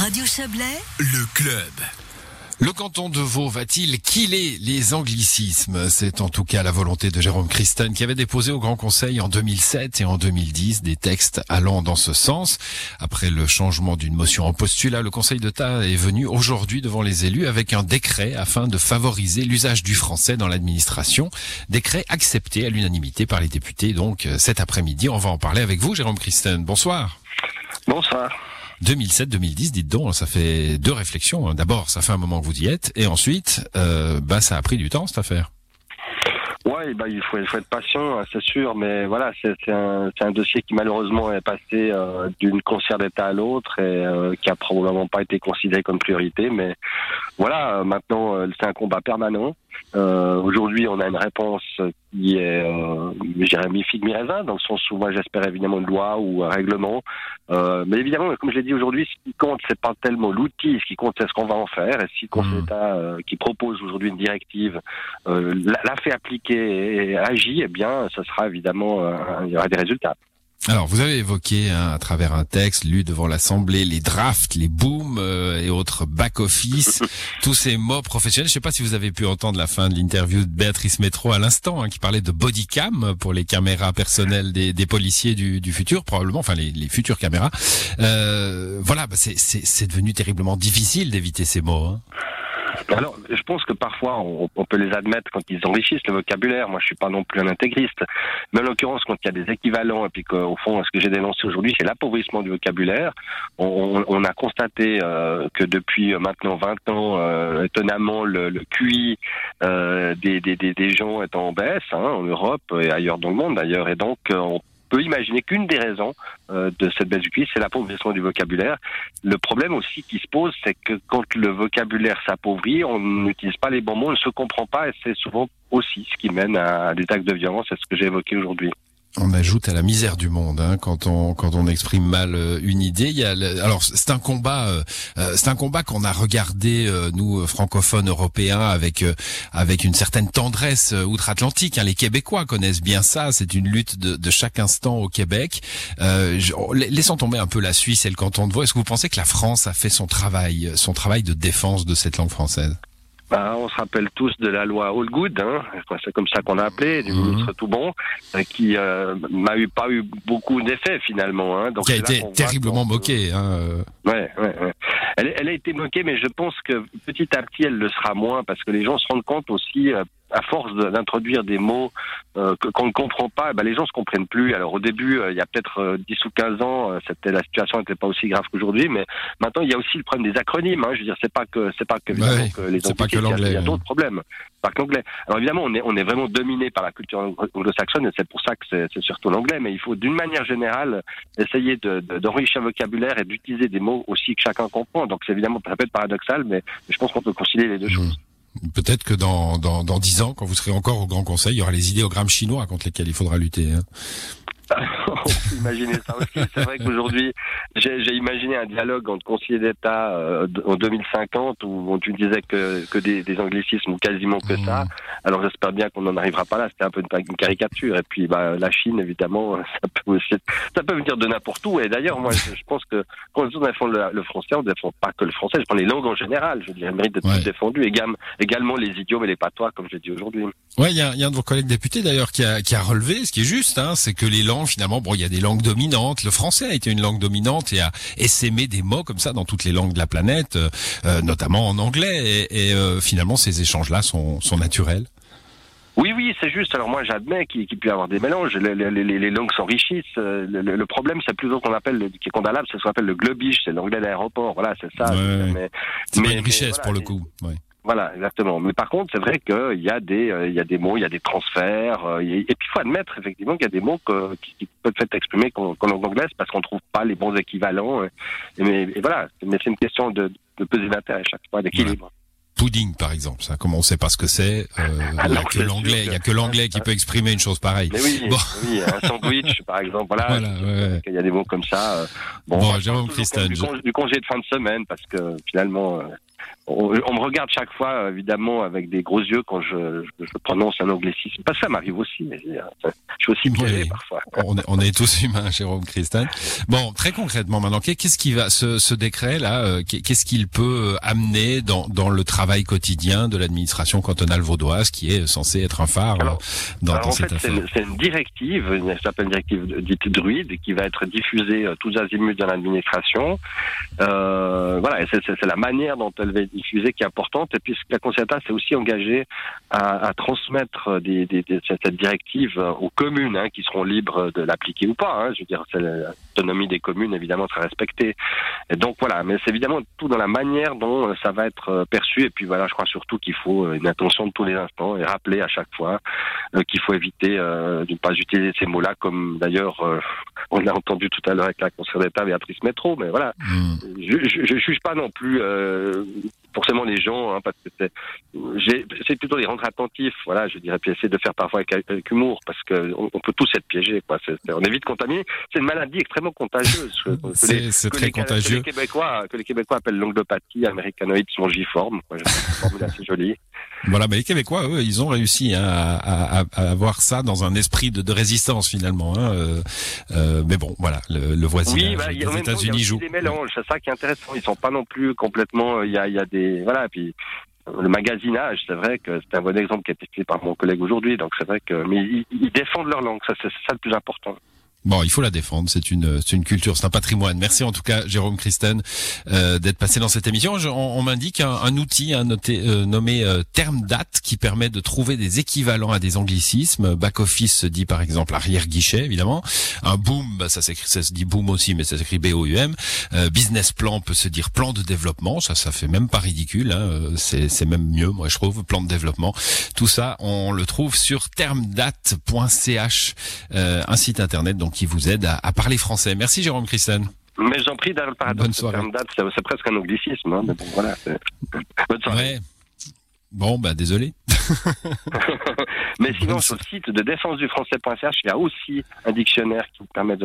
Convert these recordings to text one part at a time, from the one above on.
Radio Chablais, Le club. Le canton de Vaud va-t-il killer les anglicismes? C'est en tout cas la volonté de Jérôme Christen qui avait déposé au Grand Conseil en 2007 et en 2010 des textes allant dans ce sens. Après le changement d'une motion en postulat, le Conseil d'État est venu aujourd'hui devant les élus avec un décret afin de favoriser l'usage du français dans l'administration. Décret accepté à l'unanimité par les députés donc cet après-midi. On va en parler avec vous Jérôme Christen. Bonsoir. Bonsoir. 2007-2010, dites donc, ça fait deux réflexions. D'abord, ça fait un moment que vous y êtes, et ensuite, euh, bah, ça a pris du temps cette affaire. Ouais, bah, il faut, il faut être patient, hein, c'est sûr, mais voilà, c'est un, un dossier qui malheureusement est passé euh, d'une concert d'État à l'autre et euh, qui a probablement pas été considéré comme priorité. Mais voilà, euh, maintenant c'est un combat permanent. Euh, Aujourd'hui, on a une réponse qui est, euh, je dirais, mi-figue, mi-raisin, dans le sens où moi j'espère évidemment une loi ou un règlement. Euh, mais évidemment, comme je l'ai dit aujourd'hui, ce qui compte, c'est pas tellement l'outil, ce qui compte, c'est ce qu'on va en faire. Et si le Conseil Mhm. d'État euh, qui propose aujourd'hui une directive l'a l'a fait appliquer et agit, eh bien, ce sera évidemment, euh, il y aura des résultats. Alors, vous avez évoqué hein, à travers un texte lu devant l'Assemblée les drafts, les booms euh, et autres back-office, tous ces mots professionnels. Je ne sais pas si vous avez pu entendre la fin de l'interview de Béatrice Métro à l'instant, hein, qui parlait de bodycam pour les caméras personnelles des, des policiers du, du futur, probablement, enfin les, les futures caméras. Euh, voilà, bah, c'est devenu terriblement difficile d'éviter ces mots. hein. Alors, je pense que parfois, on, peut les admettre quand ils enrichissent le vocabulaire. Moi, je suis pas non plus un intégriste. Mais en l'occurrence, quand il y a des équivalents, et puis qu'au fond, ce que j'ai dénoncé aujourd'hui, c'est l'appauvrissement du vocabulaire. On, a constaté euh, que depuis maintenant 20 ans, euh, étonnamment, le, le QI euh, des, des, gens est en baisse, hein, en Europe et ailleurs dans le monde d'ailleurs. Et donc, euh, on peut imaginer qu'une des raisons euh, de cette baisse du QI, c'est l'appauvrissement du vocabulaire. Le problème aussi qui se pose, c'est que quand le vocabulaire s'appauvrit, on n'utilise pas les bons mots, on ne se comprend pas, et c'est souvent aussi ce qui mène à des actes de violence, c'est ce que j'ai évoqué aujourd'hui. On ajoute à la misère du monde hein, quand on quand on exprime mal euh, une idée. Il y a alors c'est un combat euh, euh, c'est un combat qu'on a regardé nous francophones européens avec euh, avec une certaine tendresse outre-Atlantique. hein. Les Québécois connaissent bien ça. C'est une lutte de, chaque instant au Québec. Je- la- laissons tomber un peu la Suisse et le canton de Vaud. Est-ce que vous pensez que la France a fait son travail son travail de défense de cette langue française? Bah, on se rappelle tous de la loi All Good, hein, c'est comme ça qu'on l'a appelé, du Mhm. ministre tout bon, euh, qui euh, n'a eu pas eu beaucoup d'effets finalement. Hein, donc Qui a été terriblement qu'on- moqué. Hein, euh. Ouais, ouais, ouais. Elle, elle a été moquée, mais je pense que petit à petit, elle le sera moins, parce que les gens se rendent compte aussi, euh, à force de- d'introduire des mots euh, qu'on ne comprend pas, eh ben, les gens se comprennent plus. Alors au début, euh, il y a peut-être euh, 10 ou 15 ans, euh, c'était la situation n'était pas aussi grave qu'aujourd'hui, mais maintenant il y a aussi le problème des acronymes. Hein. Je veux dire, c'est pas que c'est pas que, Ouais, que les c'est pas que anglicismes, il y a- l'anglais, Il y a hein. d'autres problèmes, pas que l'anglais. Alors évidemment, on est on est vraiment dominé par la culture anglo-saxonne, et c'est pour ça que c'est surtout l'anglais. Mais il faut d'une manière générale essayer de- de- d'enrichir le vocabulaire et d'utiliser des mots aussi que chacun comprend. Donc c'est évidemment ça peut être paradoxal, mais je pense qu'on peut concilier les deux choses. Peut-être que dans dans dans dix ans, quand vous serez encore au Grand Conseil, il y aura les idéogrammes chinois contre lesquels il faudra lutter. hein. Imaginer ça aussi. C'est vrai qu'aujourd'hui, j'ai imaginé un dialogue entre conseillers d'État euh, en 2050 où on tu disais que, que des, des anglicismes ou quasiment que ça. Alors j'espère bien qu'on n'en arrivera pas là. C'était un peu une, une caricature. Et puis bah, la Chine, évidemment, ça peut aussi, ça peut venir de n'importe où. Et d'ailleurs, moi, je, je pense que quand on défend le, le français, on défend pas que le français. Je prends les langues en général. Je dirais, méritent d'être Ouais. défendues. Égam- également les idiomes et les patois, comme j'ai dit aujourd'hui. Ouais, il y a, il y a un de vos collègues députés d'ailleurs qui a, qui a relevé, ce qui est juste, hein, c'est que les langues finalement, bon, il y a des langues dominantes. Le français a été une langue dominante et a essaimé des mots comme ça dans toutes les langues de la planète, euh, euh, notamment en anglais. Et, et, euh, finalement, ces échanges-là sont, sont naturels. Oui, oui, c'est juste. Alors moi, j'admets qu'il qu'il peut y avoir des mélanges. Les, les, les- les langues s'enrichissent. Le, le- le problème, c'est plutôt qu'on appelle, le- qui est condamnable, c'est ce qu'on appelle le globish, c'est l'anglais d'aéroport. Voilà, c'est ça. Ouais. Mais, C'est pas mais- une mais richesse voilà, pour le coup. Ouais. Voilà, exactement. Mais par contre, c'est vrai qu'il y a des, euh, il y a des mots, il y a des transferts. euh, et, et puis, il faut admettre effectivement qu'il y a des mots que- qui, qui peuvent être exprimés qu'en langue anglaise parce qu'on trouve pas les bons équivalents. Et, mais et voilà, mais c'est une question de, de peser l'intérêt chaque fois, d'équilibre. Pudding, par exemple, ça, comme on sait pas ce que c'est, euh, il y a que l'anglais, sûr il y a que- que l'anglais qui peut exprimer une chose pareille. Mais oui, Bon. oui, un sandwich, par exemple. Voilà, Voilà, ouais. il y a des mots comme ça. euh, Bon, on parle Jérôme congé, du congé de fin de semaine parce que finalement, euh, on, me regarde chaque fois, évidemment, avec des gros yeux quand je, je, prononce un anglicisme. Pas ça m'arrive aussi, mais je suis aussi piégé parfois. On est, tous humains, Jérôme Christin. Bon, très concrètement maintenant, qu'est-ce qui va, ce, ce décret-là, euh, qu'est-ce qu'il peut amener dans, dans le travail quotidien de l'administration cantonale vaudoise, qui est censé être un phare euh, dans, dans cette affaire? C'est une, directive, une s'appelle directive dite druide, qui va être diffusée euh, tous azimuts dans l'administration. Euh, voilà, c'est la manière dont elle va être diffusée qui est importante. Et puis la Concerta s'est aussi engagée à, à transmettre des, des, des, cette directive aux communes, hein, qui seront libres de l'appliquer ou pas. Hein. Je veux dire, l'autonomie des communes évidemment sera respectée. Et donc voilà, mais c'est évidemment tout dans la manière dont euh, ça va être euh, perçu. Et puis voilà, je crois surtout qu'il faut euh, une attention de tous les instants et rappeler à chaque fois qu'il faut éviter de ne pas utiliser ces mots-là, comme d'ailleurs on l'a entendu tout à l'heure avec la conseillère d'État Béatrice Métro. Mais voilà, mmh. je, ne juge pas non plus forcément les gens, hein, parce que c'est plutôt les rendre attentifs, voilà, je dirais, puis essayer de faire parfois avec, humour, parce que on, peut tous être piégés, quoi. on est vite contaminé. C'est une maladie extrêmement contagieuse. c'est très contagieux. Que les Québécois, que les Québécois appellent l'anglopathie américanoïde songiforme. Quoi. C'est assez jolie. Voilà, mais les Québécois, eux, ils ont réussi hein, à, à, à, avoir ça dans un esprit de, de résistance finalement. Hein, euh, euh, mais bon, voilà, le, le voisinage oui, bah, des États-Unis joue. Des mélanges, c'est ça qui est intéressant. Ils sont pas non plus complètement. Il y a, il y a des voilà, puis le magasinage, c'est vrai que c'est un bon exemple qui a été fait par mon collègue aujourd'hui. Donc c'est vrai que, mais ils, ils défendent leur langue, ça c'est ça le plus important. Bon, il faut la défendre. C'est une, c'est une culture, c'est un patrimoine. Merci en tout cas, Jérôme Christen, euh, d'être passé dans cette émission. on, m'indique un, outil un noté, euh, nommé euh, terme date qui permet de trouver des équivalents à des anglicismes. Back office se dit par exemple arrière guichet, évidemment. Un boom, bah, ça s'écrit, ça se dit boom aussi, mais ça s'écrit B O U M. Euh, business plan peut se dire plan de développement. Ça, ça fait même pas ridicule. Hein. C'est, c'est même mieux, moi je trouve. Plan de développement. Tout ça, on le trouve sur termdate.ch, un site internet donc qui vous aide à, parler français. Merci Jérôme Christen. Mais j'en prie, le paradoxe, Bonne soirée. c'est presque un anglicisme. Hein, bon, voilà, Bonne soirée. Bon, bah désolé. mais sinon, sur le site de défense du français.ch, il y a aussi un dictionnaire qui vous permet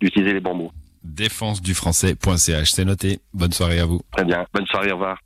d'utiliser les bons mots. Défense du français.ch, c'est noté. Bonne soirée à vous. Très bien. Bonne soirée, au revoir.